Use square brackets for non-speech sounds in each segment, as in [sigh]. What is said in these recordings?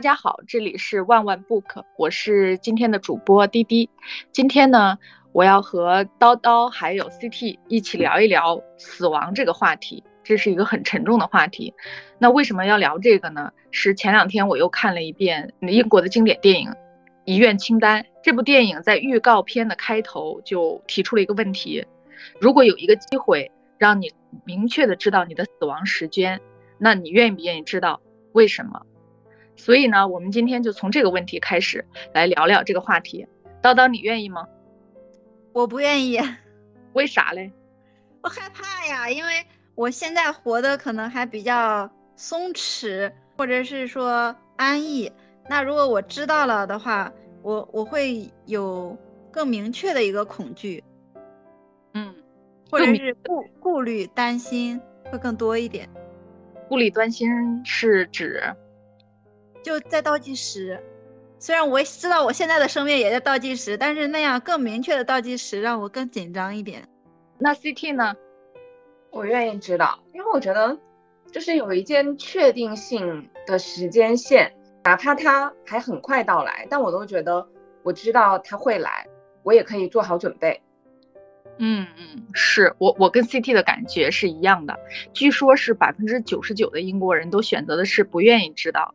大家好，这里是万万 book，我是今天的主播滴滴。今天呢，我要和叨叨还有 CT 一起聊一聊死亡这个话题，这是一个很沉重的话题。那为什么要聊这个呢？是前两天我又看了一遍英国的经典电影《遗愿清单》。这部电影在预告片的开头就提出了一个问题：如果有一个机会让你明确的知道你的死亡时间，那你愿不愿意知道为什么？所以呢，我们今天就从这个问题开始来聊聊这个话题。叨叨，你愿意吗？我不愿意。[laughs] 为啥嘞？我害怕呀，因为我现在活的可能还比较松弛，或者是说安逸。那如果我知道了的话，我我会有更明确的一个恐惧。嗯，或者是顾顾虑、担心会更多一点。顾虑、担心是指？就在倒计时，虽然我知道我现在的生命也在倒计时，但是那样更明确的倒计时让我更紧张一点。那 CT 呢？我愿意知道，因为我觉得就是有一件确定性的时间线，哪怕它还很快到来，但我都觉得我知道它会来，我也可以做好准备。嗯嗯，是我我跟 CT 的感觉是一样的，据说是百分之九十九的英国人都选择的是不愿意知道。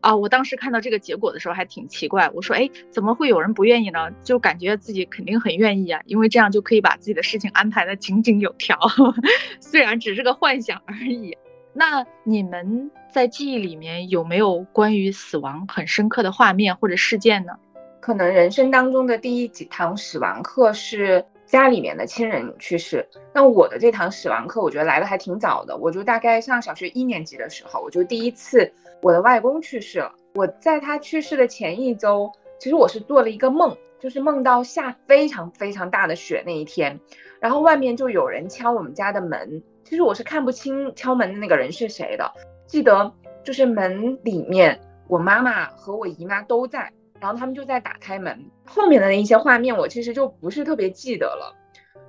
啊，我当时看到这个结果的时候还挺奇怪，我说，哎，怎么会有人不愿意呢？就感觉自己肯定很愿意啊，因为这样就可以把自己的事情安排的井井有条，[laughs] 虽然只是个幻想而已。那你们在记忆里面有没有关于死亡很深刻的画面或者事件呢？可能人生当中的第一几堂死亡课是。家里面的亲人去世，那我的这堂死亡课，我觉得来的还挺早的。我就大概上小学一年级的时候，我就第一次我的外公去世了。我在他去世的前一周，其实我是做了一个梦，就是梦到下非常非常大的雪那一天，然后外面就有人敲我们家的门。其实我是看不清敲门的那个人是谁的，记得就是门里面我妈妈和我姨妈都在。然后他们就在打开门，后面的那一些画面我其实就不是特别记得了。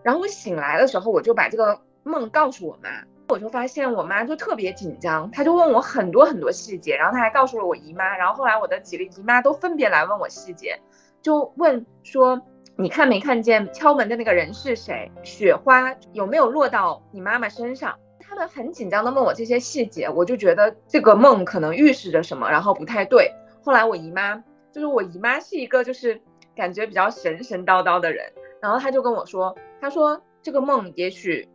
然后我醒来的时候，我就把这个梦告诉我妈，我就发现我妈就特别紧张，她就问我很多很多细节，然后她还告诉了我姨妈，然后后来我的几个姨妈都分别来问我细节，就问说你看没看见敲门的那个人是谁？雪花有没有落到你妈妈身上？他们很紧张的问我这些细节，我就觉得这个梦可能预示着什么，然后不太对。后来我姨妈。就是我姨妈是一个就是感觉比较神神叨叨的人，然后她就跟我说，她说这个梦也许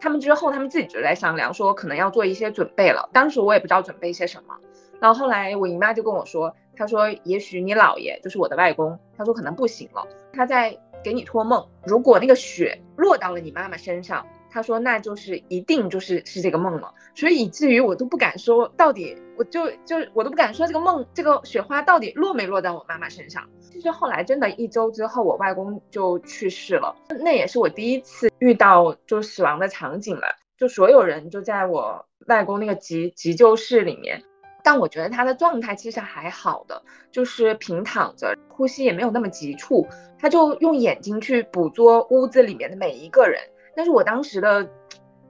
他们之后他们自己就在商量，说可能要做一些准备了。当时我也不知道准备些什么，然后后来我姨妈就跟我说，她说也许你姥爷就是我的外公，他说可能不行了，他在给你托梦，如果那个雪落到了你妈妈身上。他说：“那就是一定就是是这个梦了，所以以至于我都不敢说到底，我就就我都不敢说这个梦，这个雪花到底落没落在我妈妈身上。其实后来真的一周之后，我外公就去世了，那也是我第一次遇到就死亡的场景了，就所有人就在我外公那个急急救室里面，但我觉得他的状态其实还好的，就是平躺着，呼吸也没有那么急促，他就用眼睛去捕捉屋子里面的每一个人。”但是我当时的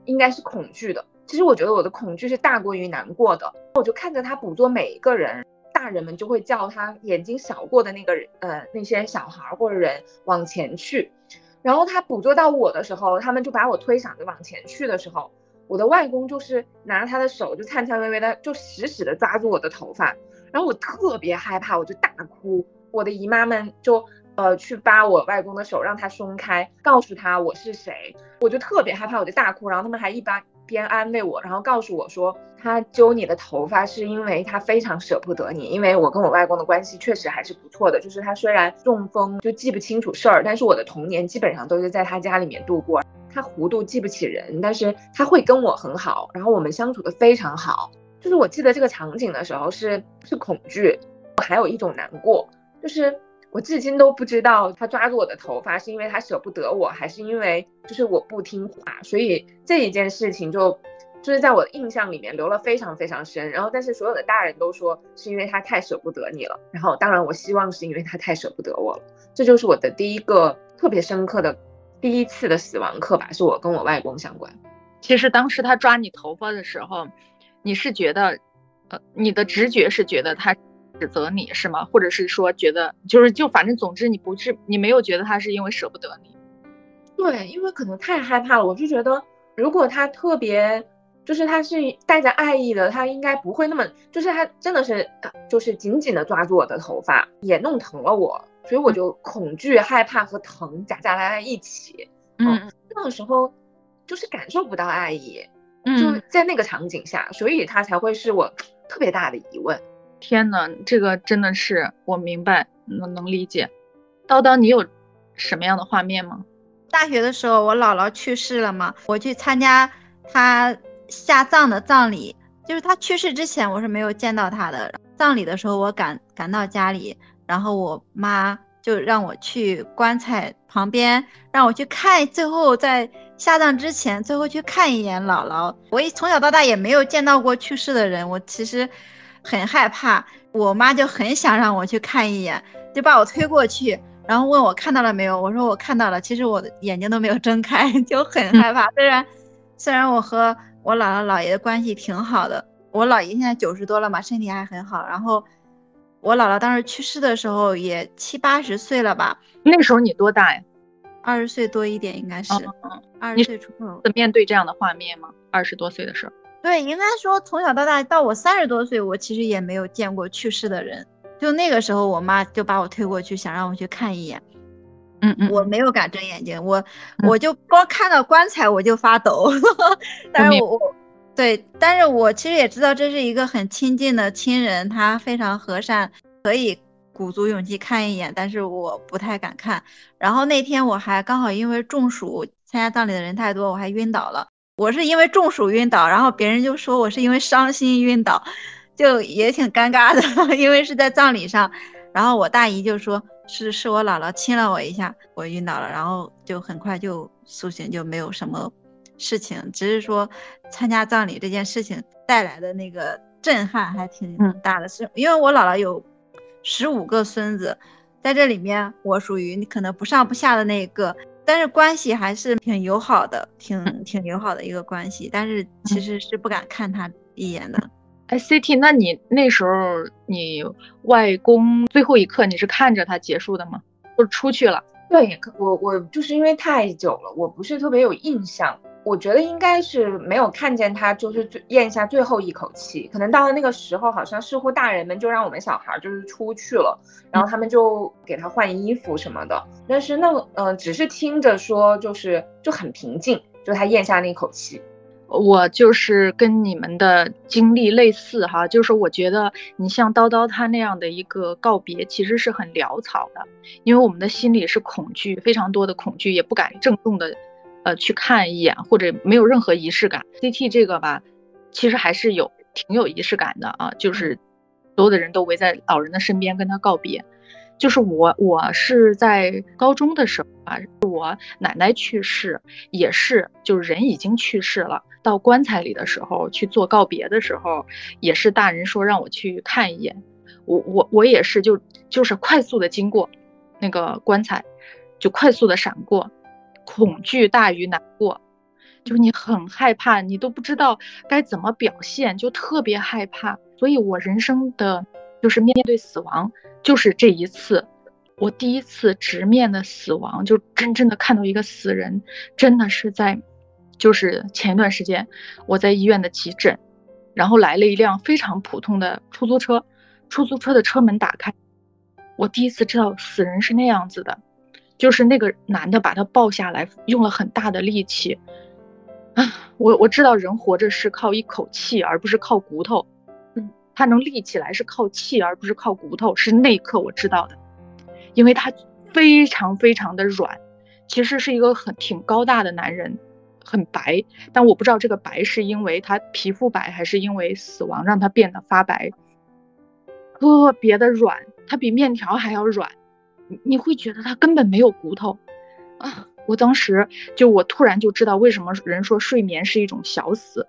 应该是恐惧的，其实我觉得我的恐惧是大过于难过的。我就看着他捕捉每一个人，大人们就会叫他眼睛扫过的那个人，呃，那些小孩或者人往前去。然后他捕捉到我的时候，他们就把我推搡着往前去的时候，我的外公就是拿着他的手就颤颤巍巍的，就死死的抓住我的头发。然后我特别害怕，我就大哭。我的姨妈们就。呃，去扒我外公的手，让他松开，告诉他我是谁，我就特别害怕，我就大哭。然后他们还一边边安慰我，然后告诉我说，他揪你的头发是因为他非常舍不得你，因为我跟我外公的关系确实还是不错的，就是他虽然中风就记不清楚事儿，但是我的童年基本上都是在他家里面度过。他糊涂记不起人，但是他会跟我很好，然后我们相处的非常好。就是我记得这个场景的时候是是恐惧，还有一种难过，就是。我至今都不知道他抓住我的头发是因为他舍不得我，还是因为就是我不听话，所以这一件事情就就是在我的印象里面留了非常非常深。然后，但是所有的大人都说是因为他太舍不得你了。然后，当然我希望是因为他太舍不得我了。这就是我的第一个特别深刻的第一次的死亡课吧，是我跟我外公相关。其实当时他抓你头发的时候，你是觉得，呃，你的直觉是觉得他指责你是吗？或者是说觉得就是就反正总之你不是你没有觉得他是因为舍不得你？对，因为可能太害怕了，我就觉得如果他特别就是他是带着爱意的，他应该不会那么就是他真的是就是紧紧的抓住我的头发，也弄疼了我，所以我就恐惧、害怕和疼夹杂在一起。嗯，那个时候就是感受不到爱意，嗯，就在那个场景下，所以他才会是我特别大的疑问。天呐，这个真的是我明白，能能理解。叨叨，你有什么样的画面吗？大学的时候，我姥姥去世了嘛，我去参加她下葬的葬礼。就是她去世之前，我是没有见到她的。葬礼的时候，我赶赶到家里，然后我妈就让我去棺材旁边，让我去看，最后在下葬之前，最后去看一眼姥姥。我一从小到大也没有见到过去世的人，我其实很害怕。我妈就很想让我去看一眼，就把我推过去。然后问我看到了没有？我说我看到了。其实我的眼睛都没有睁开，[laughs] 就很害怕。虽然虽然我和我姥姥姥爷的关系挺好的，我姥爷现在九十多了嘛，身体还很好。然后我姥姥当时去世的时候也七八十岁了吧？那时候你多大呀？二十岁多一点，应该是。二十岁出头。面对这样的画面吗？二十多岁的时候？对，应该说从小到大到我三十多岁，我其实也没有见过去世的人。就那个时候，我妈就把我推过去，想让我去看一眼。嗯嗯，我没有敢睁眼睛，我我就光看到棺材我就发抖。[laughs] 但是我我对，但是我其实也知道这是一个很亲近的亲人，他非常和善，可以鼓足勇气看一眼，但是我不太敢看。然后那天我还刚好因为中暑，参加葬礼的人太多，我还晕倒了。我是因为中暑晕倒，然后别人就说我是因为伤心晕倒。就也挺尴尬的，[laughs] 因为是在葬礼上，然后我大姨就说是是我姥姥亲了我一下，我晕倒了，然后就很快就苏醒，就没有什么事情，只是说参加葬礼这件事情带来的那个震撼还挺大的，是因为我姥姥有十五个孙子，在这里面我属于你可能不上不下的那个，但是关系还是挺友好的，挺挺友好的一个关系，但是其实是不敢看他一眼的。哎，CT，那你那时候你外公最后一刻你是看着他结束的吗？就出去了？对，我我就是因为太久了，我不是特别有印象。我觉得应该是没有看见他就是最咽下最后一口气，可能到了那个时候，好像似乎大人们就让我们小孩就是出去了，然后他们就给他换衣服什么的。但是那嗯，只是听着说就是就很平静，就他咽下那口气。我就是跟你们的经历类似哈，就是我觉得你像叨叨他那样的一个告别，其实是很潦草的，因为我们的心里是恐惧，非常多的恐惧，也不敢郑重的，呃，去看一眼，或者没有任何仪式感。CT 这个吧，其实还是有挺有仪式感的啊，就是所有的人都围在老人的身边跟他告别。就是我，我是在高中的时候啊，我奶奶去世，也是就是人已经去世了。到棺材里的时候去做告别的时候，也是大人说让我去看一眼。我我我也是就就是快速的经过那个棺材，就快速的闪过，恐惧大于难过，就是你很害怕，你都不知道该怎么表现，就特别害怕。所以我人生的。就是面对死亡，就是这一次，我第一次直面的死亡，就真正的看到一个死人，真的是在，就是前一段时间，我在医院的急诊，然后来了一辆非常普通的出租车，出租车的车门打开，我第一次知道死人是那样子的，就是那个男的把他抱下来，用了很大的力气，啊，我我知道人活着是靠一口气，而不是靠骨头。嗯他能立起来是靠气，而不是靠骨头，是那一刻我知道的，因为他非常非常的软，其实是一个很挺高大的男人，很白，但我不知道这个白是因为他皮肤白，还是因为死亡让他变得发白，特别的软，他比面条还要软，你你会觉得他根本没有骨头啊！我当时就我突然就知道为什么人说睡眠是一种小死。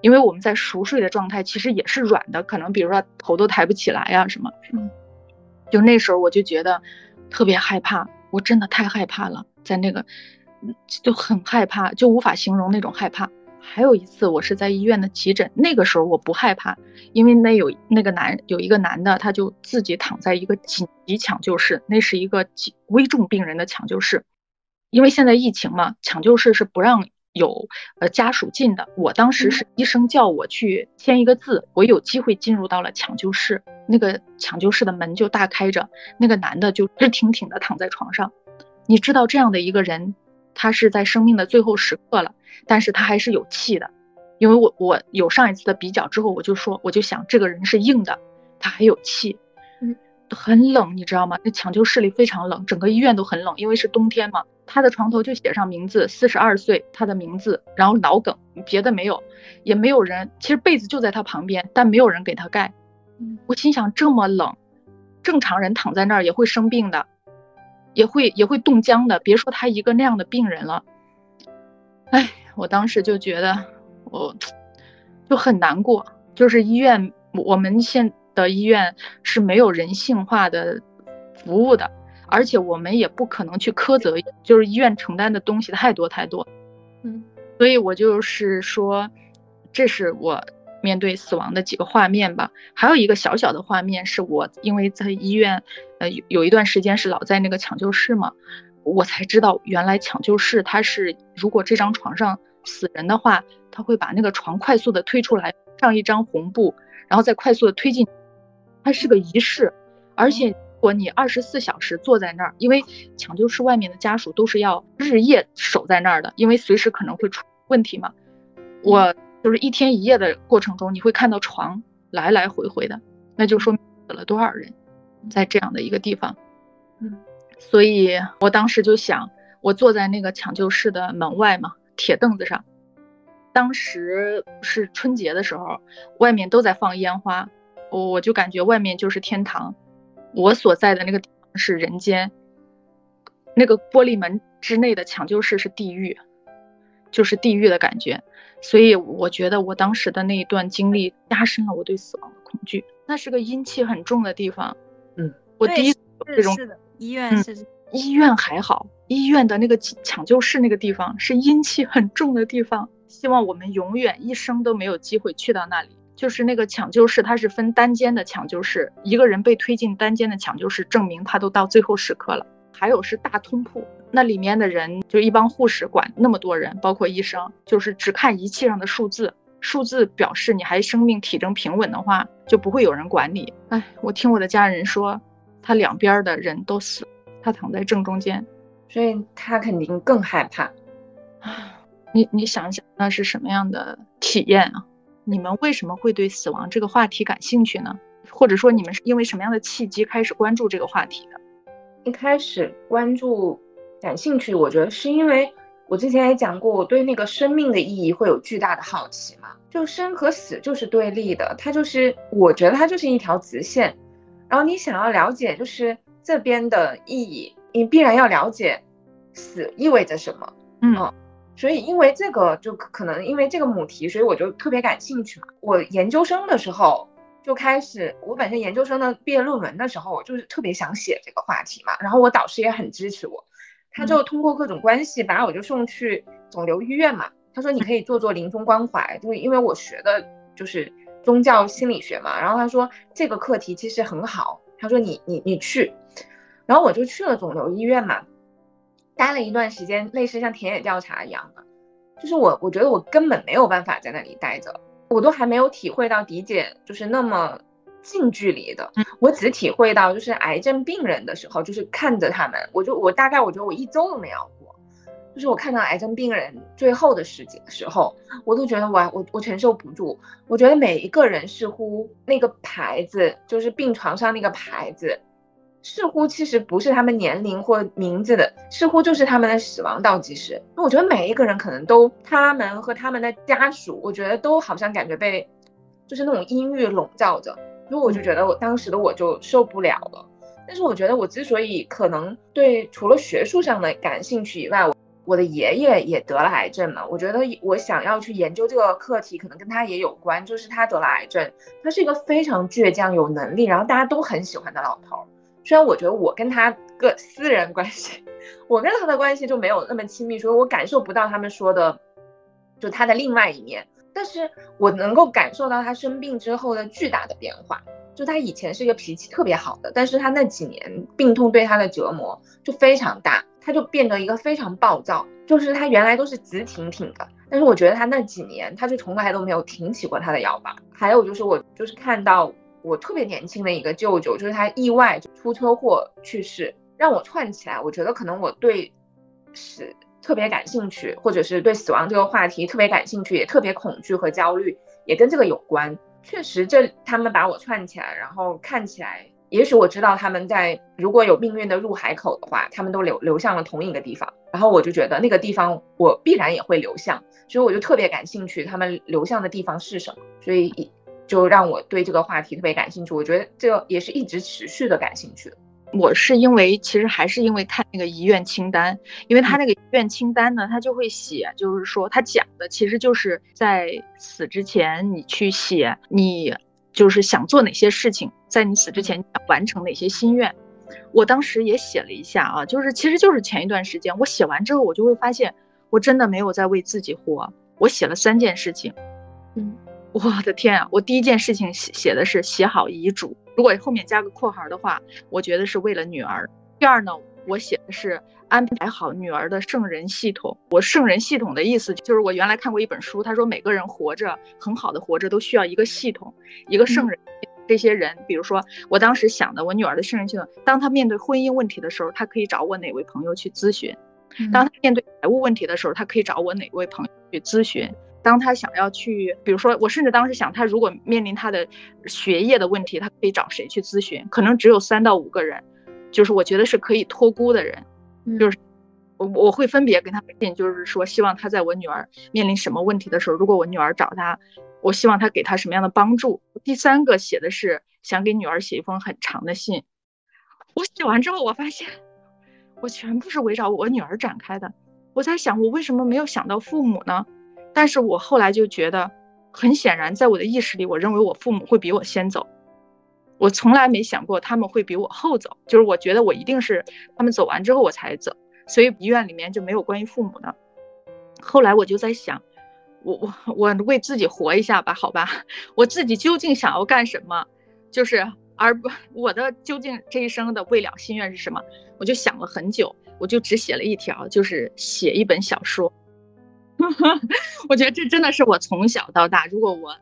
因为我们在熟睡的状态，其实也是软的，可能比如说头都抬不起来呀什么。嗯，就那时候我就觉得特别害怕，我真的太害怕了，在那个就很害怕，就无法形容那种害怕。还有一次，我是在医院的急诊，那个时候我不害怕，因为那有那个男有一个男的，他就自己躺在一个紧急抢救室，那是一个危重病人的抢救室，因为现在疫情嘛，抢救室是不让有呃家属进的。我当时是医生叫我去签一个字，我有机会进入到了抢救室，那个抢救室的门就大开着，那个男的就直挺挺的躺在床上，你知道这样的一个人。他是在生命的最后时刻了，但是他还是有气的，因为我我有上一次的比较之后，我就说我就想这个人是硬的，他还有气，嗯，很冷，你知道吗？那抢救室里非常冷，整个医院都很冷，因为是冬天嘛。他的床头就写上名字，四十二岁，他的名字，然后脑梗，别的没有，也没有人，其实被子就在他旁边，但没有人给他盖。我心想这么冷，正常人躺在那儿也会生病的。也会也会冻僵的，别说他一个那样的病人了。哎，我当时就觉得我就很难过，就是医院我们现的医院是没有人性化的服务的，而且我们也不可能去苛责，就是医院承担的东西太多太多。嗯，所以我就是说，这是我。面对死亡的几个画面吧，还有一个小小的画面是我因为在医院，呃有有一段时间是老在那个抢救室嘛，我才知道原来抢救室它是如果这张床上死人的话，他会把那个床快速的推出来，上一张红布，然后再快速的推进，它是个仪式，而且如果你二十四小时坐在那儿，因为抢救室外面的家属都是要日夜守在那儿的，因为随时可能会出问题嘛，我。就是一天一夜的过程中，你会看到床来来回回的，那就说明死了多少人，在这样的一个地方。嗯，所以我当时就想，我坐在那个抢救室的门外嘛，铁凳子上。当时是春节的时候，外面都在放烟花，我我就感觉外面就是天堂，我所在的那个地方是人间，那个玻璃门之内的抢救室是地狱，就是地狱的感觉。所以我觉得我当时的那一段经历加深了我对死亡的恐惧。那是个阴气很重的地方。嗯，我第一这种医院是医院还好，医院的那个抢救室那个地方是阴气很重的地方。希望我们永远一生都没有机会去到那里。就是那个抢救室，它是分单间的抢救室，一个人被推进单间的抢救室，证明他都到最后时刻了。还有是大通铺。那里面的人就一帮护士管那么多人，包括医生，就是只看仪器上的数字，数字表示你还生命体征平稳的话，就不会有人管你。哎，我听我的家人说，他两边的人都死，他躺在正中间，所以他肯定更害怕。你你想想，那是什么样的体验啊？你们为什么会对死亡这个话题感兴趣呢？或者说你们是因为什么样的契机开始关注这个话题的？一开始关注。感兴趣，我觉得是因为我之前也讲过，我对那个生命的意义会有巨大的好奇嘛。就生和死就是对立的，它就是我觉得它就是一条直线。然后你想要了解就是这边的意义，你必然要了解死意味着什么。嗯，所以因为这个就可能因为这个母题，所以我就特别感兴趣嘛。我研究生的时候就开始，我本身研究生的毕业论文的时候，我就是特别想写这个话题嘛。然后我导师也很支持我。他就通过各种关系把我就送去肿瘤医院嘛。他说你可以做做临终关怀，就是因为我学的就是宗教心理学嘛。然后他说这个课题其实很好。他说你你你去，然后我就去了肿瘤医院嘛，待了一段时间，类似像田野调查一样的。就是我我觉得我根本没有办法在那里待着，我都还没有体会到迪姐就是那么。近距离的，我只体会到就是癌症病人的时候，就是看着他们，我就我大概我觉得我一周都没熬过，就是我看到癌症病人最后的时节时候，我都觉得我我我承受不住。我觉得每一个人似乎那个牌子，就是病床上那个牌子，似乎其实不是他们年龄或名字的，似乎就是他们的死亡倒计时。那我觉得每一个人可能都他们和他们的家属，我觉得都好像感觉被就是那种阴郁笼罩着。因为我就觉得我当时的我就受不了了，但是我觉得我之所以可能对除了学术上的感兴趣以外，我我的爷爷也得了癌症嘛，我觉得我想要去研究这个课题，可能跟他也有关，就是他得了癌症，他是一个非常倔强、有能力，然后大家都很喜欢的老头。虽然我觉得我跟他个私人关系，我跟他的关系就没有那么亲密，所以我感受不到他们说的就他的另外一面。但是我能够感受到他生病之后的巨大的变化。就他以前是一个脾气特别好的，但是他那几年病痛对他的折磨就非常大，他就变得一个非常暴躁。就是他原来都是直挺挺的，但是我觉得他那几年他就从来都没有挺起过他的腰吧。还有就是我就是看到我特别年轻的一个舅舅，就是他意外出车祸去世，让我串起来。我觉得可能我对死特别感兴趣，或者是对死亡这个话题特别感兴趣，也特别恐惧和焦虑，也跟这个有关。确实，这他们把我串起来，然后看起来，也许我知道他们在如果有命运的入海口的话，他们都流流向了同一个地方，然后我就觉得那个地方我必然也会流向，所以我就特别感兴趣他们流向的地方是什么，所以就让我对这个话题特别感兴趣。我觉得这也是一直持续的感兴趣。我是因为其实还是因为看那个遗愿清单，因为他那个遗愿清单呢，他就会写，就是说他讲的其实就是在死之前你去写你就是想做哪些事情，在你死之前想完成哪些心愿。我当时也写了一下啊，就是其实就是前一段时间我写完之后，我就会发现我真的没有在为自己活。我写了三件事情，嗯，我的天啊，我第一件事情写写的是写好遗嘱。如果后面加个括号的话，我觉得是为了女儿。第二呢，我写的是安排好女儿的圣人系统。我圣人系统的意思就是我原来看过一本书，他说每个人活着很好的活着都需要一个系统，一个圣人。这些人，比如说我当时想的我女儿的圣人系统，当她面对婚姻问题的时候，她可以找我哪位朋友去咨询；当她面对财务问题的时候，她可以找我哪位朋友去咨询。当他想要去，比如说，我甚至当时想，他如果面临他的学业的问题，他可以找谁去咨询？可能只有三到五个人，就是我觉得是可以托孤的人，就是我我会分别跟他信，就是说希望他在我女儿面临什么问题的时候，如果我女儿找他，我希望他给他什么样的帮助。第三个写的是想给女儿写一封很长的信，我写完之后，我发现我全部是围绕我女儿展开的。我在想，我为什么没有想到父母呢？但是我后来就觉得，很显然，在我的意识里，我认为我父母会比我先走，我从来没想过他们会比我后走。就是我觉得我一定是他们走完之后我才走，所以医院里面就没有关于父母的。后来我就在想，我我我为自己活一下吧，好吧，[laughs] 我自己究竟想要干什么？就是而不我的究竟这一生的未了心愿是什么？我就想了很久，我就只写了一条，就是写一本小说。[laughs] 我觉得这真的是我从小到大，如果我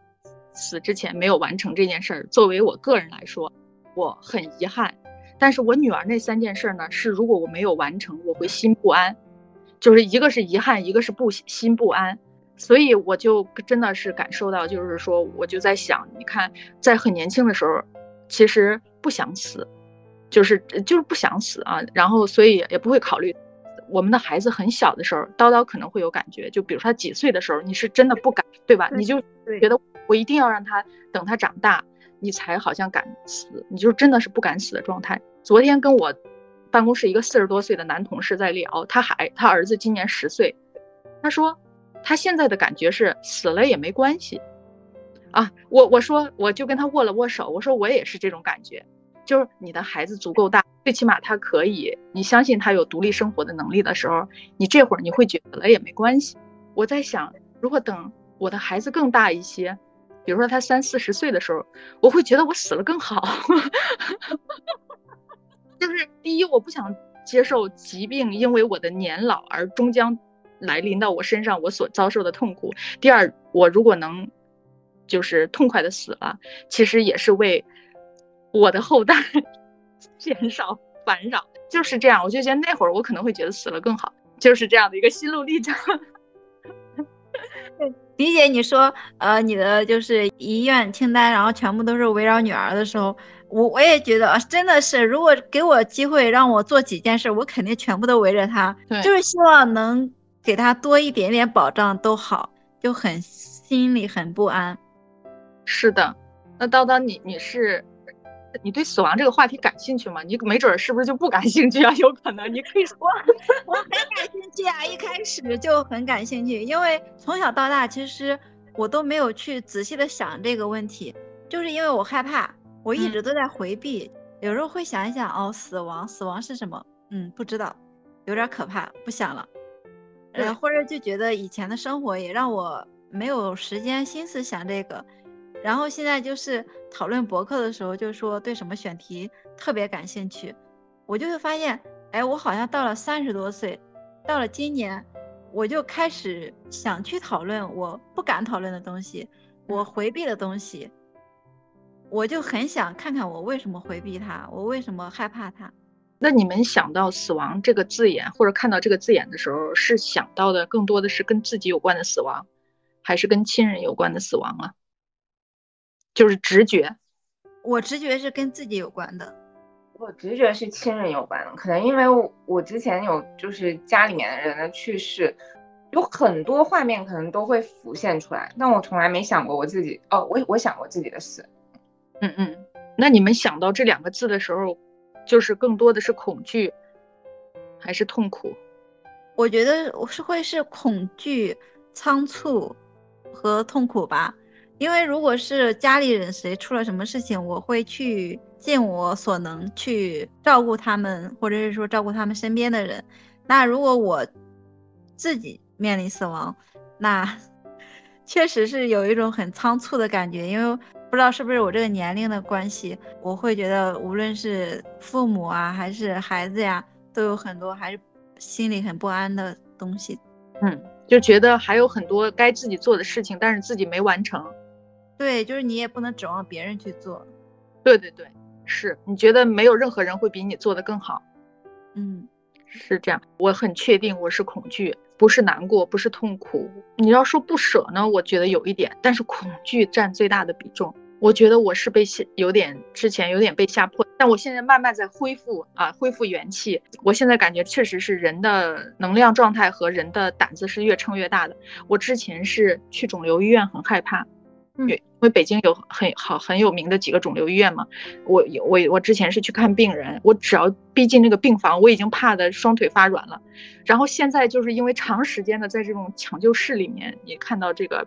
死之前没有完成这件事儿，作为我个人来说，我很遗憾。但是我女儿那三件事呢，是如果我没有完成，我会心不安，就是一个是遗憾，一个是不心不安。所以我就真的是感受到，就是说，我就在想，你看，在很年轻的时候，其实不想死，就是就是不想死啊，然后所以也不会考虑。我们的孩子很小的时候，叨叨可能会有感觉，就比如说他几岁的时候，你是真的不敢，对吧？你就觉得我一定要让他等他长大，你才好像敢死，你就真的是不敢死的状态。昨天跟我办公室一个四十多岁的男同事在聊，他还他儿子今年十岁，他说他现在的感觉是死了也没关系啊。我我说我就跟他握了握手，我说我也是这种感觉。就是你的孩子足够大，最起码他可以，你相信他有独立生活的能力的时候，你这会儿你会觉得了也没关系。我在想，如果等我的孩子更大一些，比如说他三四十岁的时候，我会觉得我死了更好。[laughs] 就是第一，我不想接受疾病因为我的年老而终将来临到我身上我所遭受的痛苦。第二，我如果能就是痛快的死了，其实也是为。我的后代减少烦扰，就是这样。我就觉得那会儿我可能会觉得死了更好，就是这样的一个心路历程。[laughs] 理解你说，呃，你的就是遗愿清单，然后全部都是围绕女儿的时候，我我也觉得真的是，如果给我机会让我做几件事，我肯定全部都围着她，就是希望能给她多一点点保障都好，就很心里很不安。是的，那叨叨你你是。你对死亡这个话题感兴趣吗？你没准是不是就不感兴趣啊？有可能，你可以说，[laughs] 我很感兴趣啊，一开始就很感兴趣，因为从小到大其实我都没有去仔细的想这个问题，就是因为我害怕，我一直都在回避，有时候会想一想，哦，死亡，死亡是什么？嗯，不知道，有点可怕，不想了。呃，或者就觉得以前的生活也让我没有时间心思想这个，然后现在就是讨论博客的时候，就说对什么选题特别感兴趣，我就会发现，哎，我好像到了三十多岁，到了今年，我就开始想去讨论我不敢讨论的东西，我回避的东西，我就很想看看我为什么回避它，我为什么害怕它。那你们想到死亡这个字眼，或者看到这个字眼的时候，是想到的更多的是跟自己有关的死亡，还是跟亲人有关的死亡啊？就是直觉。我直觉是跟自己有关的。我直觉是亲人有关的，可能因为我之前有就是家里面的人的去世，有很多画面可能都会浮现出来，但我从来没想过我自己。哦，我我想过自己的死。嗯嗯。那你们想到这两个字的时候？就是更多的是恐惧，还是痛苦？我觉得我是会是恐惧、仓促和痛苦吧。因为如果是家里人谁出了什么事情，我会去尽我所能去照顾他们，或者是说照顾他们身边的人。那如果我自己面临死亡，那 [laughs] 确实是有一种很仓促的感觉，因为。不知道是不是我这个年龄的关系，我会觉得无论是父母啊，还是孩子呀，都有很多还是心里很不安的东西。嗯，就觉得还有很多该自己做的事情，但是自己没完成。对，就是你也不能指望别人去做。对对对，是你觉得没有任何人会比你做的更好。嗯，是这样。我很确定我是恐惧，不是难过，不是痛苦。你要说不舍呢，我觉得有一点，但是恐惧占最大的比重。我觉得我是被吓，有点之前有点被吓破，但我现在慢慢在恢复啊，恢复元气。我现在感觉确实是人的能量状态和人的胆子是越撑越大的。我之前是去肿瘤医院很害怕，嗯，因为北京有很好很有名的几个肿瘤医院嘛。我我我之前是去看病人，我只要逼近那个病房，我已经怕的双腿发软了。然后现在就是因为长时间的在这种抢救室里面，你看到这个。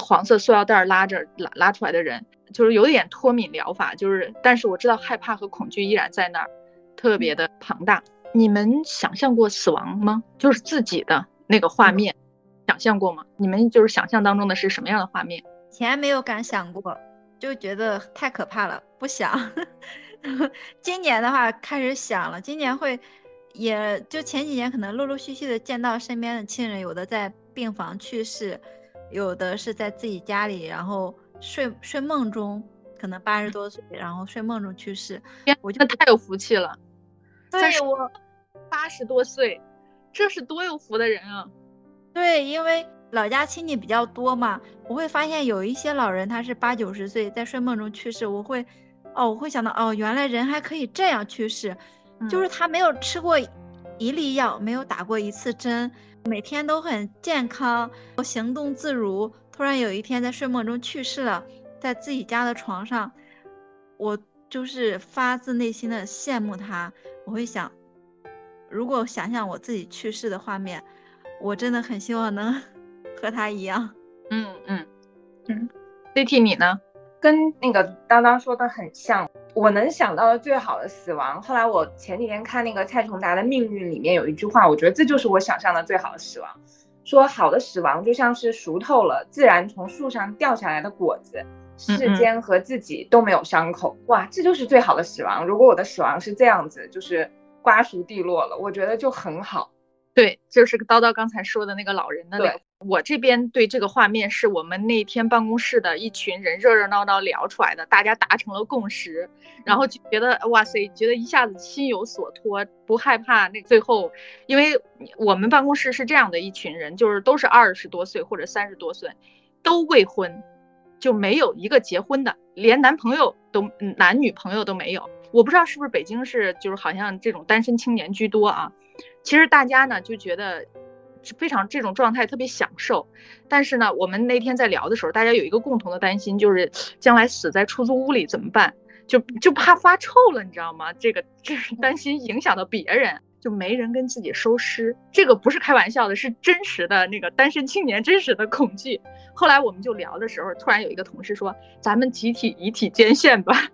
黄色塑料袋拉着拉拉出来的人，就是有点脱敏疗法，就是，但是我知道害怕和恐惧依然在那儿，特别的庞大。你们想象过死亡吗？就是自己的那个画面，想象过吗？你们就是想象当中的是什么样的画面？以前没有敢想过，就觉得太可怕了，不想。[laughs] 今年的话开始想了，今年会，也就前几年可能陆陆续续的见到身边的亲人，有的在病房去世。有的是在自己家里，然后睡睡梦中，可能八十多岁，然后睡梦中去世。我觉得太有福气了。对我八十多岁，这是多有福的人啊！对，因为老家亲戚比较多嘛，我会发现有一些老人他是八九十岁在睡梦中去世，我会哦，我会想到哦，原来人还可以这样去世，就是他没有吃过一粒药，没有打过一次针。每天都很健康，行动自如。突然有一天在睡梦中去世了，在自己家的床上，我就是发自内心的羡慕他。我会想，如果想象我自己去世的画面，我真的很希望能和他一样。嗯嗯嗯，CT 你呢？跟那个当当说的很像。我能想到的最好的死亡。后来我前几天看那个蔡崇达的《命运》里面有一句话，我觉得这就是我想象的最好的死亡。说好的死亡就像是熟透了、自然从树上掉下来的果子，世间和自己都没有伤口。哇，这就是最好的死亡。如果我的死亡是这样子，就是瓜熟蒂落了，我觉得就很好。对，就是叨叨刚才说的那个老人的那个。我这边对这个画面是我们那天办公室的一群人热热闹闹聊出来的，大家达成了共识，然后就觉得哇塞，觉得一下子心有所托，不害怕那最后，因为我们办公室是这样的一群人，就是都是二十多岁或者三十多岁，都未婚，就没有一个结婚的，连男朋友都男女朋友都没有。我不知道是不是北京市就是好像这种单身青年居多啊，其实大家呢就觉得。非常这种状态特别享受，但是呢，我们那天在聊的时候，大家有一个共同的担心，就是将来死在出租屋里怎么办？就就怕发臭了，你知道吗？这个这是担心影响到别人，就没人跟自己收尸。这个不是开玩笑的，是真实的那个单身青年真实的恐惧。后来我们就聊的时候，突然有一个同事说：“咱们集体遗体捐献吧。”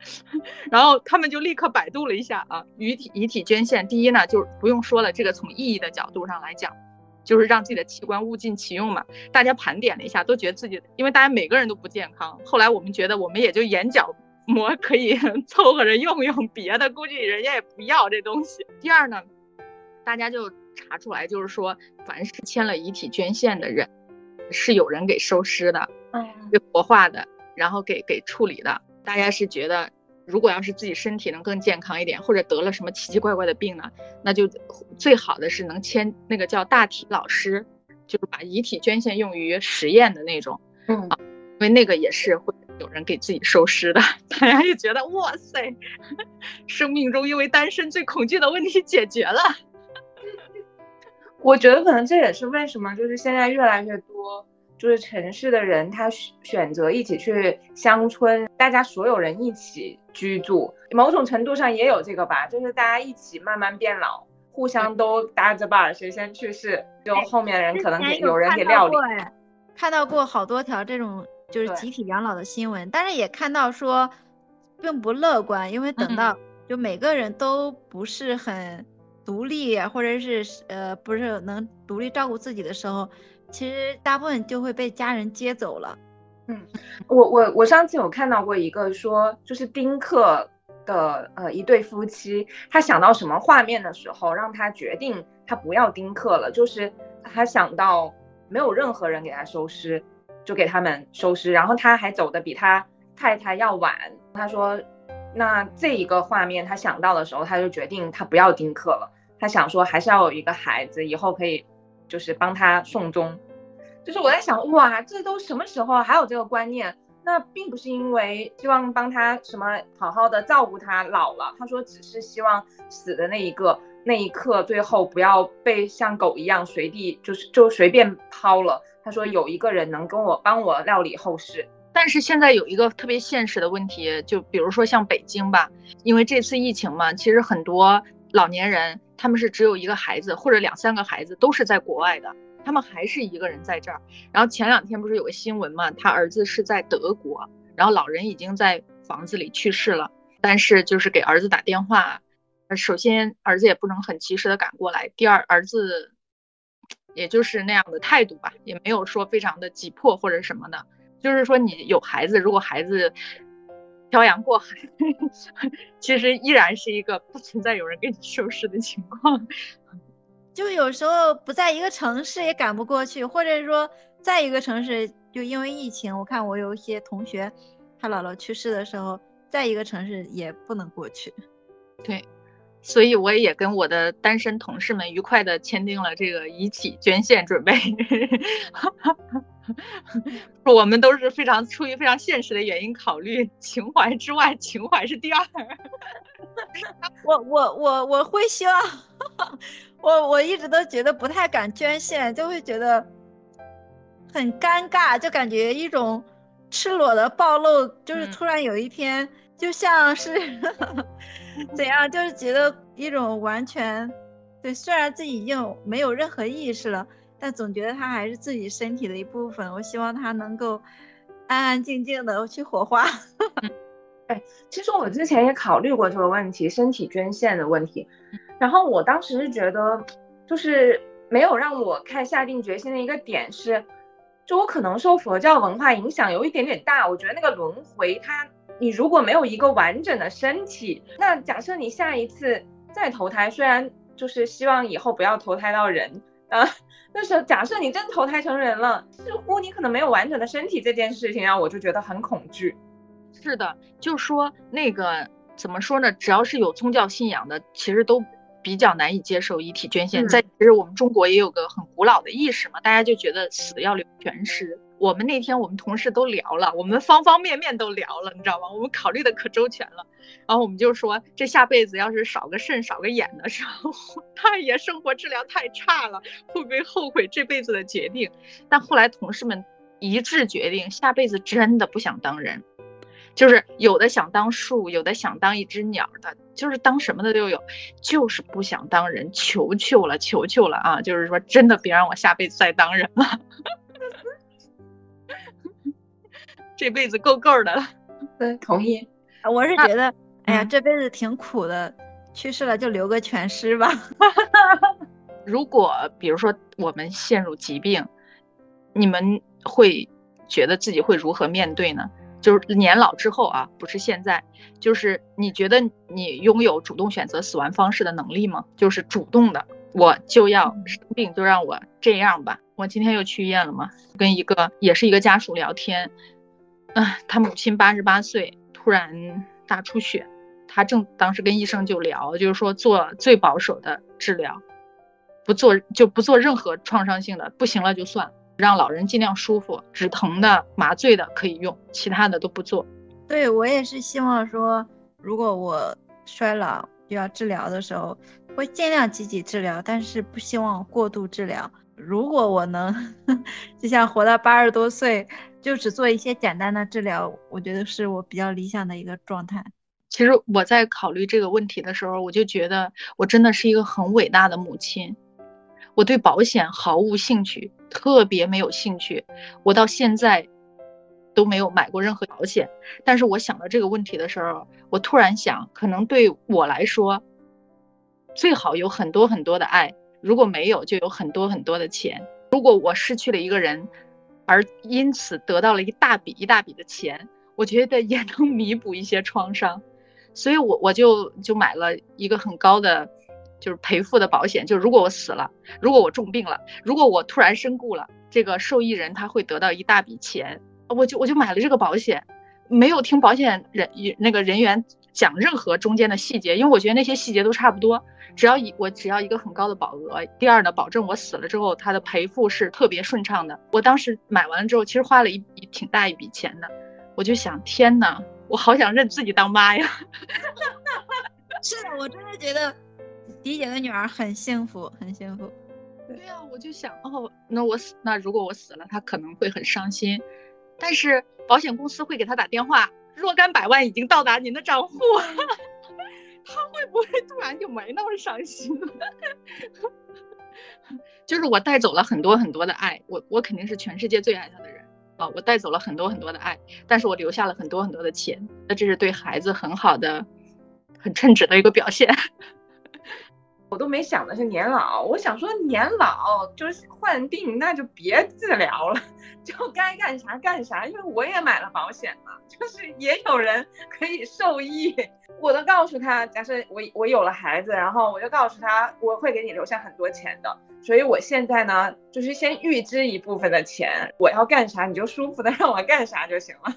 [laughs] 然后他们就立刻百度了一下啊，遗体遗体捐献。第一呢，就不用说了，这个从意义的角度上来讲，就是让自己的器官物尽其用嘛。大家盘点了一下，都觉得自己，因为大家每个人都不健康。后来我们觉得，我们也就眼角膜可以 [laughs] 凑合着用用，别的估计人家也不要这东西。第二呢，大家就查出来，就是说，凡是签了遗体捐献的人，是有人给收尸的，嗯，给活化的，然后给给处理的。大家是觉得。如果要是自己身体能更健康一点，或者得了什么奇奇怪怪的病呢，那就最好的是能签那个叫大体老师，就是把遗体捐献用于实验的那种，嗯，因为那个也是会有人给自己收尸的，[laughs] 大家就觉得哇塞，[laughs] 生命中因为单身最恐惧的问题解决了。我觉得可能这也是为什么就是现在越来越多。就是城市的人，他选择一起去乡村，大家所有人一起居住，某种程度上也有这个吧，就是大家一起慢慢变老，互相都搭着伴儿，谁先去世，就后面人可能给有人给料理。看到过好多条这种就是集体养老的新闻，但是也看到说并不乐观，因为等到就每个人都不是很独立，或者是呃不是能独立照顾自己的时候。其实大部分就会被家人接走了。嗯，我我我上次有看到过一个说，就是丁克的呃一对夫妻，他想到什么画面的时候，让他决定他不要丁克了，就是他想到没有任何人给他收尸，就给他们收尸，然后他还走的比他太太要晚。他说，那这一个画面他想到的时候，他就决定他不要丁克了，他想说还是要有一个孩子，以后可以。就是帮他送终，就是我在想，哇，这都什么时候还有这个观念？那并不是因为希望帮他什么好好的照顾他老了，他说只是希望死的那一个那一刻，最后不要被像狗一样随地就是就随便抛了。他说有一个人能跟我帮我料理后事。但是现在有一个特别现实的问题，就比如说像北京吧，因为这次疫情嘛，其实很多老年人。他们是只有一个孩子或者两三个孩子，都是在国外的，他们还是一个人在这儿。然后前两天不是有个新闻嘛，他儿子是在德国，然后老人已经在房子里去世了，但是就是给儿子打电话，首先儿子也不能很及时的赶过来，第二儿子也就是那样的态度吧，也没有说非常的急迫或者什么的，就是说你有孩子，如果孩子。漂洋过海，[laughs] 其实依然是一个不存在有人给你收拾的情况。[laughs] 就有时候不在一个城市也赶不过去，或者说在一个城市就因为疫情，我看我有一些同学，他姥姥去世的时候，在一个城市也不能过去。对。所以我也跟我的单身同事们愉快的签订了这个遗体捐献准备。[laughs] [laughs] 我们都是非常出于非常现实的原因考虑，情怀之外，情怀是第二。[laughs] 我我我我会希望，我我一直都觉得不太敢捐献，就会觉得很尴尬，就感觉一种赤裸的暴露，就是突然有一天，就像是。[laughs] 怎样？就是觉得一种完全对，虽然自己已经没有任何意识了，但总觉得它还是自己身体的一部分。我希望它能够安安静静的去火化。[laughs] 哎，其实我之前也考虑过这个问题，身体捐献的问题。然后我当时是觉得，就是没有让我看下定决心的一个点是，就我可能受佛教文化影响有一点点大。我觉得那个轮回它。你如果没有一个完整的身体，那假设你下一次再投胎，虽然就是希望以后不要投胎到人啊，但是假设你真投胎成人了，似乎你可能没有完整的身体这件事情让我就觉得很恐惧。是的，就说那个怎么说呢？只要是有宗教信仰的，其实都比较难以接受遗体捐献。在其实我们中国也有个很古老的意识嘛，大家就觉得死要留全尸。我们那天我们同事都聊了，我们方方面面都聊了，你知道吗？我们考虑的可周全了。然后我们就说，这下辈子要是少个肾少个眼的时候，[laughs] 他也生活质量太差了，会不会后悔这辈子的决定？但后来同事们一致决定，下辈子真的不想当人，就是有的想当树，有的想当一只鸟的，就是当什么的都有，就是不想当人，求求了，求求了啊！就是说，真的别让我下辈子再当人了。这辈子够够的了，[laughs] 对，同意。我是觉得，哎呀，这辈子挺苦的，去世了就留个全尸吧。[laughs] 如果比如说我们陷入疾病，你们会觉得自己会如何面对呢？就是年老之后啊，不是现在，就是你觉得你拥有主动选择死亡方式的能力吗？就是主动的，我就要生病，就让我这样吧。我今天又去医院了嘛，跟一个也是一个家属聊天，啊，他母亲八十八岁，突然大出血，他正当时跟医生就聊，就是说做最保守的治疗，不做就不做任何创伤性的，不行了就算。让老人尽量舒服，止疼的、麻醉的可以用，其他的都不做。对我也是希望说，如果我衰老需要治疗的时候，会尽量积极治疗，但是不希望过度治疗。如果我能 [laughs] 就像活到八十多岁，就只做一些简单的治疗，我觉得是我比较理想的一个状态。其实我在考虑这个问题的时候，我就觉得我真的是一个很伟大的母亲。我对保险毫无兴趣，特别没有兴趣。我到现在都没有买过任何保险。但是我想到这个问题的时候，我突然想，可能对我来说，最好有很多很多的爱。如果没有，就有很多很多的钱。如果我失去了一个人，而因此得到了一大笔一大笔的钱，我觉得也能弥补一些创伤。所以，我我就就买了一个很高的。就是赔付的保险，就如果我死了，如果我重病了，如果我突然身故了，这个受益人他会得到一大笔钱，我就我就买了这个保险，没有听保险人那个人员讲任何中间的细节，因为我觉得那些细节都差不多，只要一我只要一个很高的保额，第二呢，保证我死了之后他的赔付是特别顺畅的。我当时买完了之后，其实花了一笔挺大一笔钱的，我就想，天呐，我好想认自己当妈呀！[laughs] 是的，我真的觉得。迪姐的女儿很幸福，很幸福。[laughs] 对呀，我就想，哦，那我死，那如果我死了，她可能会很伤心。但是保险公司会给她打电话，若干百万已经到达您的账户，[laughs] 他会不会突然就没那么伤心了？[laughs] 就是我带走了很多很多的爱，我我肯定是全世界最爱他的人啊！我带走了很多很多的爱，但是我留下了很多很多的钱，那这是对孩子很好的、很称职的一个表现。我都没想的是年老，我想说年老就是患病，那就别治疗了，就该干啥干啥。因为我也买了保险嘛，就是也有人可以受益。我都告诉他，假设我我有了孩子，然后我就告诉他，我会给你留下很多钱的。所以我现在呢，就是先预支一部分的钱，我要干啥你就舒服的 [laughs] 让我干啥就行了。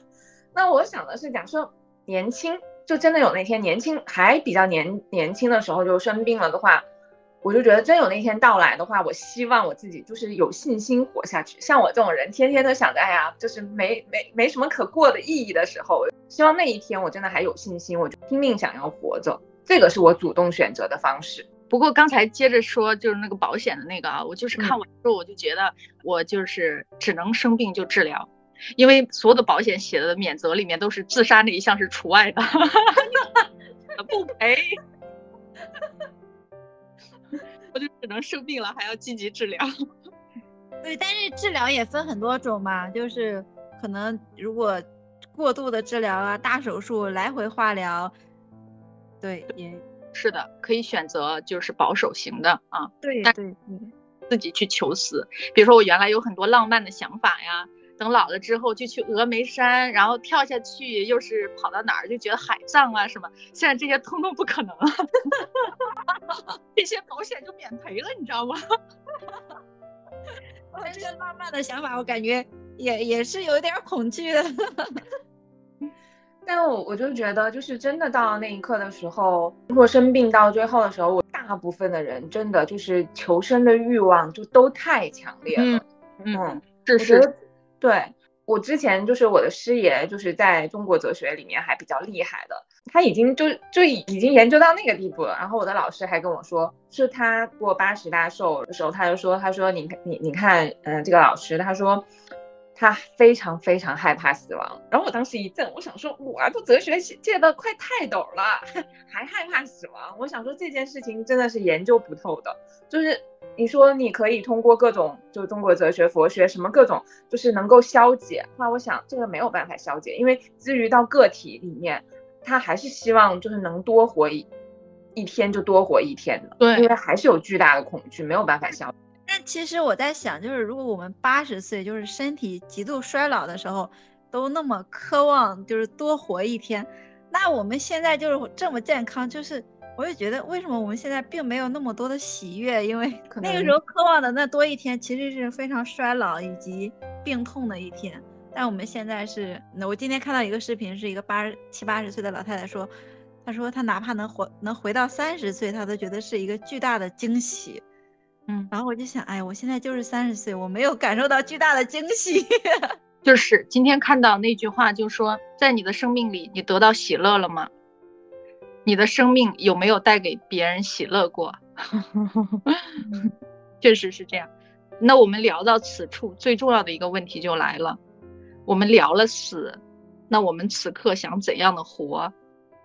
那我想的是，假设年轻。就真的有那天年轻还比较年年轻的时候就生病了的话，我就觉得真有那天到来的话，我希望我自己就是有信心活下去。像我这种人，天天都想着，哎呀，就是没没没什么可过的意义的时候，希望那一天我真的还有信心，我就拼命想要活着。这个是我主动选择的方式。不过刚才接着说，就是那个保险的那个啊，我就是看完之后我就觉得，我就是只能生病就治疗。因为所有的保险写的免责里面都是自杀那一项是除外的，[laughs] 不赔，我就只能生病了还要积极治疗。对，但是治疗也分很多种嘛，就是可能如果过度的治疗啊，大手术来回化疗，对，也是的，可以选择就是保守型的啊。对对对，自己去求死。比如说我原来有很多浪漫的想法呀。等老了之后就去峨眉山，然后跳下去，又是跑到哪儿就觉得海葬啊什么，现在这些通通不可能了，[laughs] 这些保险就免赔了，你知道吗？[laughs] 这个浪漫的想法，我感觉也也是有点恐惧的。[laughs] 但我我就觉得，就是真的到了那一刻的时候，如果生病到最后的时候，我大部分的人真的就是求生的欲望就都太强烈了。嗯，这是。对我之前就是我的师爷，就是在中国哲学里面还比较厉害的，他已经就就已经研究到那个地步了。然后我的老师还跟我说，是他过八十大寿的时候，他就说，他说你你你看，嗯，这个老师他说。他非常非常害怕死亡，然后我当时一震，我想说，我都哲学界的快泰斗了，[laughs] 还害怕死亡？我想说这件事情真的是研究不透的。就是你说你可以通过各种，就中国哲学、佛学什么各种，就是能够消解。那我想这个没有办法消解，因为至于到个体里面，他还是希望就是能多活一一天就多活一天的，对因为还是有巨大的恐惧，没有办法消其实我在想，就是如果我们八十岁，就是身体极度衰老的时候，都那么渴望就是多活一天，那我们现在就是这么健康，就是我就觉得为什么我们现在并没有那么多的喜悦？因为那个时候渴望的那多一天，其实是非常衰老以及病痛的一天。但我们现在是，那我今天看到一个视频，是一个八十七八十岁的老太太说，她说她哪怕能活能回到三十岁，她都觉得是一个巨大的惊喜。嗯，然后我就想，哎，我现在就是三十岁，我没有感受到巨大的惊喜。[laughs] 就是今天看到那句话，就说在你的生命里，你得到喜乐了吗？你的生命有没有带给别人喜乐过？[laughs] 确实是这样。那我们聊到此处，最重要的一个问题就来了。我们聊了死，那我们此刻想怎样的活？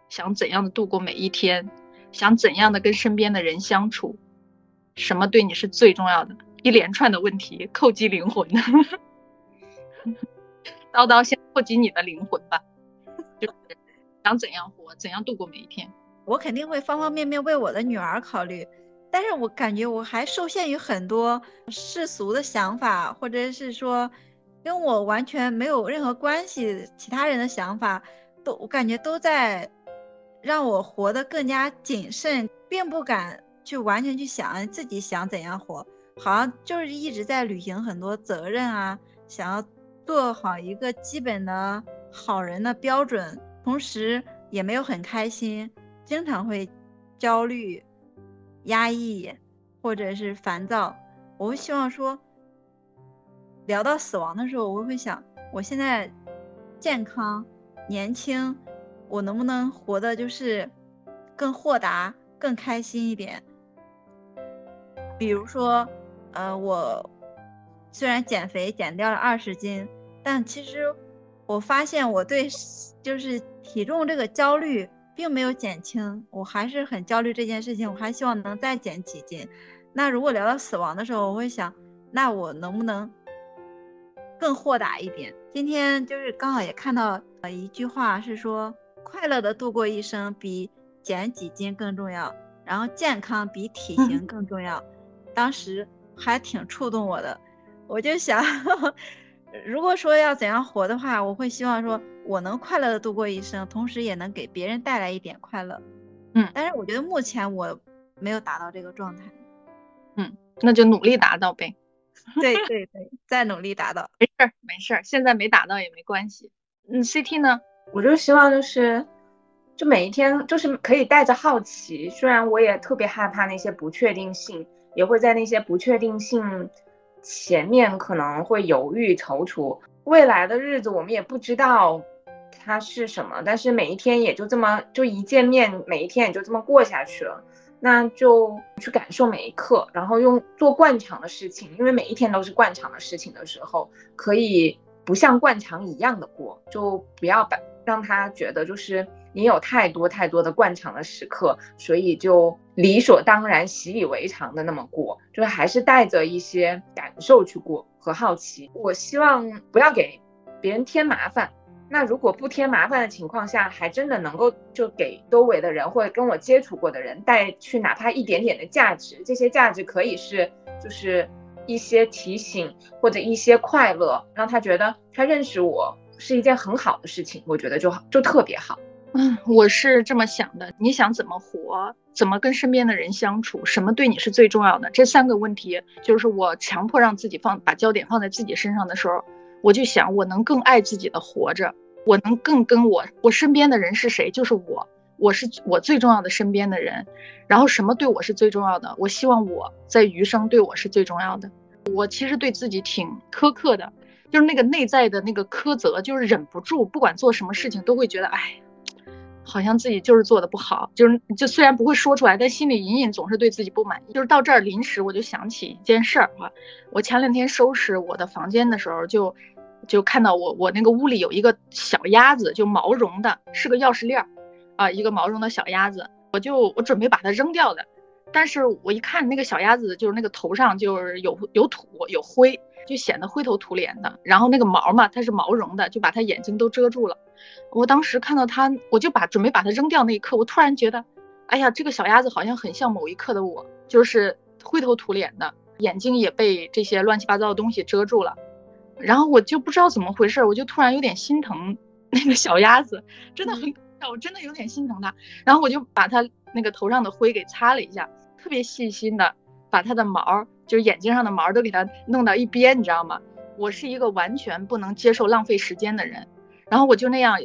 想怎样的度过每一天？想怎样的跟身边的人相处？什么对你是最重要的？一连串的问题叩击灵魂。[laughs] 叨叨先破击你的灵魂吧，[laughs] 就是想怎样活，怎样度过每一天。我肯定会方方面面为我的女儿考虑，但是我感觉我还受限于很多世俗的想法，或者是说跟我完全没有任何关系，其他人的想法都我感觉都在让我活得更加谨慎，并不敢去完全去想自己想怎样活，好像就是一直在履行很多责任啊，想要做好一个基本的好人的标准，同时也没有很开心。经常会焦虑、压抑，或者是烦躁。我会希望说，聊到死亡的时候，我会想，我现在健康、年轻，我能不能活的就是更豁达、更开心一点？比如说，呃，我虽然减肥减掉了二十斤，但其实我发现我对就是体重这个焦虑。并没有减轻，我还是很焦虑这件事情，我还希望能再减几斤。那如果聊到死亡的时候，我会想，那我能不能更豁达一点？今天就是刚好也看到呃一句话是说，快乐的度过一生比减几斤更重要，然后健康比体型更重要。当时还挺触动我的，我就想。[laughs] 如果说要怎样活的话，我会希望说我能快乐的度过一生，同时也能给别人带来一点快乐。嗯，但是我觉得目前我没有达到这个状态。嗯，那就努力达到呗。对 [laughs] 对对，再努力达到。没事儿没事儿，现在没达到也没关系。嗯，CT 呢？我就希望就是，就每一天就是可以带着好奇，虽然我也特别害怕那些不确定性，也会在那些不确定性。前面可能会犹豫踌躇，未来的日子我们也不知道它是什么，但是每一天也就这么就一见面，每一天也就这么过下去了，那就去感受每一刻，然后用做惯常的事情，因为每一天都是惯常的事情的时候，可以不像惯常一样的过，就不要把让他觉得就是你有太多太多的惯常的时刻，所以就。理所当然、习以为常的那么过，就是还是带着一些感受去过和好奇。我希望不要给别人添麻烦。那如果不添麻烦的情况下，还真的能够就给周围的人或者跟我接触过的人带去哪怕一点点的价值。这些价值可以是就是一些提醒或者一些快乐，让他觉得他认识我是一件很好的事情。我觉得就好就特别好。嗯，[laughs] 我是这么想的。你想怎么活？怎么跟身边的人相处？什么对你是最重要的？这三个问题，就是我强迫让自己放把焦点放在自己身上的时候，我就想，我能更爱自己的活着，我能更跟我我身边的人是谁？就是我，我是我最重要的身边的人。然后什么对我是最重要的？我希望我在余生对我是最重要的。我其实对自己挺苛刻的，就是那个内在的那个苛责，就是忍不住，不管做什么事情都会觉得，哎。好像自己就是做的不好，就是就虽然不会说出来，但心里隐隐总是对自己不满意。就是到这儿临时我就想起一件事儿啊，我前两天收拾我的房间的时候，就就看到我我那个屋里有一个小鸭子，就毛绒的，是个钥匙链儿啊，一个毛绒的小鸭子，我就我准备把它扔掉的，但是我一看那个小鸭子就是那个头上就是有有土有灰。就显得灰头土脸的，然后那个毛嘛，它是毛绒的，就把它眼睛都遮住了。我当时看到它，我就把准备把它扔掉那一刻，我突然觉得，哎呀，这个小鸭子好像很像某一刻的我，就是灰头土脸的，眼睛也被这些乱七八糟的东西遮住了。然后我就不知道怎么回事，我就突然有点心疼那个小鸭子，真的很，我真的有点心疼它。然后我就把它那个头上的灰给擦了一下，特别细心的把它的毛，就是眼睛上的毛都给它弄到一边，你知道吗？我是一个完全不能接受浪费时间的人。然后我就那样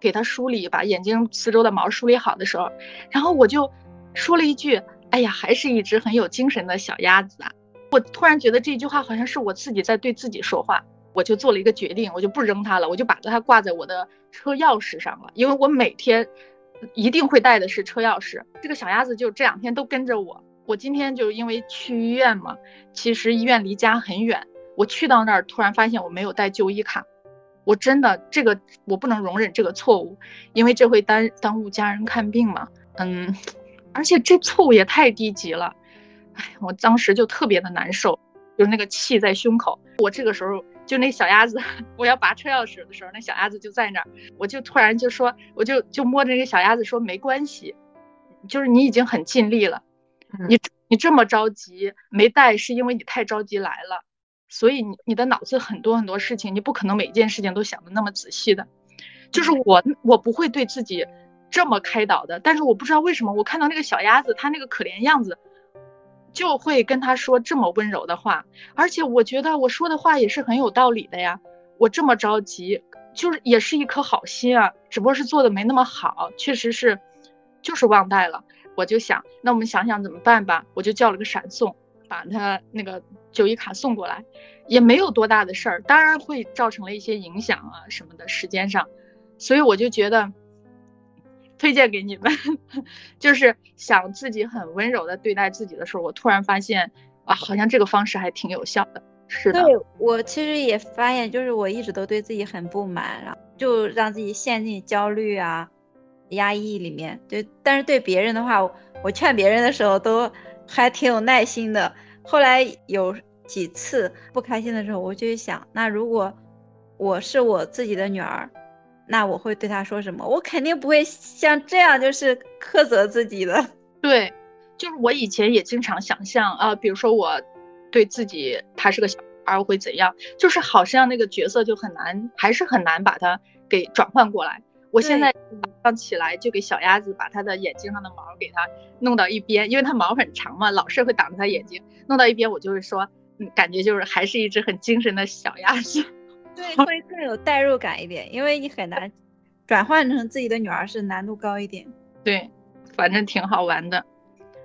给它梳理，把眼睛四周的毛梳理好的时候，然后我就说了一句：“哎呀，还是一只很有精神的小鸭子啊。”我突然觉得这句话好像是我自己在对自己说话，我就做了一个决定，我就不扔它了，我就把它挂在我的车钥匙上了，因为我每天一定会带的是车钥匙。这个小鸭子就这两天都跟着我。我今天就因为去医院嘛，其实医院离家很远，我去到那儿突然发现我没有带就医卡，我真的这个我不能容忍这个错误，因为这会耽耽误家人看病嘛。嗯，而且这错误也太低级了。哎，我当时就特别的难受，就是那个气在胸口。我这个时候就那小鸭子，[laughs] 我要拔车钥匙的时候，那小鸭子就在那儿，我就突然就说，我就就摸着那个小鸭子说，没关系，就是你已经很尽力了，你你这么着急没带，是因为你太着急来了，所以你你的脑子很多很多事情，你不可能每一件事情都想的那么仔细的。就是我我不会对自己这么开导的，但是我不知道为什么，我看到那个小鸭子，它那个可怜样子。就会跟他说这么温柔的话，而且我觉得我说的话也是很有道理的呀。我这么着急，就是也是一颗好心啊，只不过是做的没那么好，确实是，就是忘带了。我就想，那我们想想怎么办吧。我就叫了个闪送，把他那个就医卡送过来，也没有多大的事儿，当然会造成了一些影响啊什么的时间上，所以我就觉得。推荐给你们，[laughs] 就是想自己很温柔的对待自己的时候，我突然发现啊，好像这个方式还挺有效的。是的，对我其实也发现，就是我一直都对自己很不满，然后就让自己陷进焦虑啊、压抑里面。对，但是对别人的话，我劝别人的时候都还挺有耐心的。后来有几次不开心的时候，我就想，那如果我是我自己的女儿。那我会对她说什么？我肯定不会像这样，就是苛责自己的。[laughs] 对，就是我以前也经常想象啊，比如说我对自己她是个小孩会怎样，就是好像那个角色就很难，还是很难把它给转换过来。我现在早上起来就给小鸭子把它的眼睛上的毛给它弄到一边，因为它毛很长嘛，老是会挡着它眼睛，弄到一边，我就会说，嗯，感觉就是还是一只很精神的小鸭子。[laughs] 对，会更有代入感一点，因为你很难转换成自己的女儿是难度高一点。对，反正挺好玩的。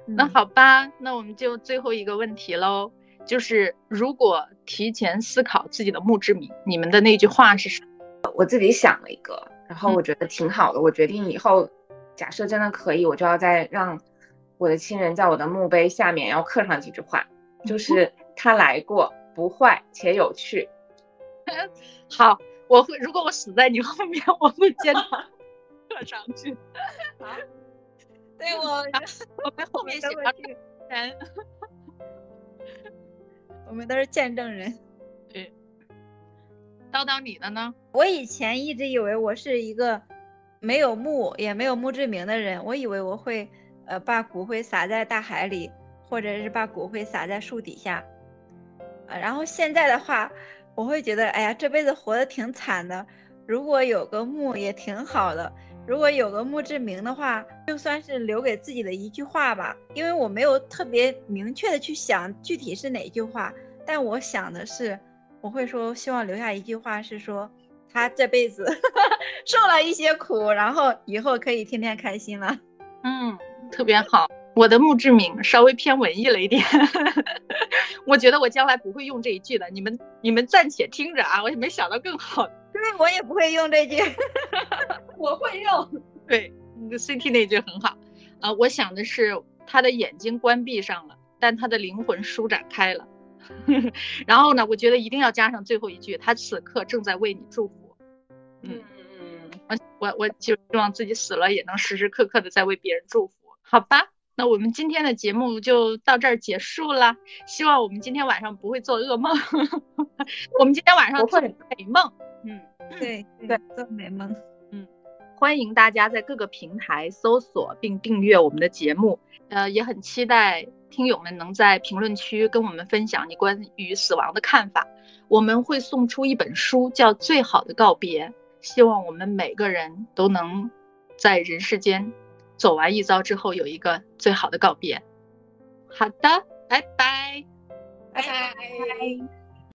那好吧，那我们就最后一个问题喽，就是如果提前思考自己的墓志铭，你们的那句话是什么？我自己想了一个，然后我觉得挺好的。我决定以后，假设真的可以，我就要再让我的亲人在我的墓碑下面要刻上几句话，就是他来过，不坏且有趣。[laughs] 好，我会。如果我死在你后面，我会见到刻上去。[laughs] 好，对我，[laughs] 我们后面写上人。我们都是见证人。对。叨叨你的呢？我以前一直以为我是一个没有墓也没有墓志铭的人，我以为我会呃把骨灰撒在大海里，或者是把骨灰撒在树底下。呃，然后现在的话。我会觉得，哎呀，这辈子活得挺惨的。如果有个墓也挺好的。如果有个墓志铭的话，就算是留给自己的一句话吧。因为我没有特别明确的去想具体是哪句话，但我想的是，我会说希望留下一句话，是说他这辈子 [laughs] 受了一些苦，然后以后可以天天开心了。嗯，特别好。我的墓志铭稍微偏文艺了一点，[laughs] 我觉得我将来不会用这一句的，你们你们暂且听着啊，我也没想到更好，对我也不会用这句，[laughs] 我会用，对，你的 CT 那句很好，啊，我想的是他的眼睛关闭上了，但他的灵魂舒展开了，[laughs] 然后呢，我觉得一定要加上最后一句，他此刻正在为你祝福，嗯嗯嗯，我我我就希望自己死了也能时时刻刻的在为别人祝福，好吧。那我们今天的节目就到这儿结束了，希望我们今天晚上不会做噩梦。[laughs] 我们今天晚上做美梦，嗯，对对，做美梦，嗯，欢迎大家在各个平台搜索并订阅我们的节目。呃，也很期待听友们能在评论区跟我们分享你关于死亡的看法。我们会送出一本书，叫《最好的告别》，希望我们每个人都能在人世间走完一遭之后有一个最好的告别。好的，拜拜，拜拜。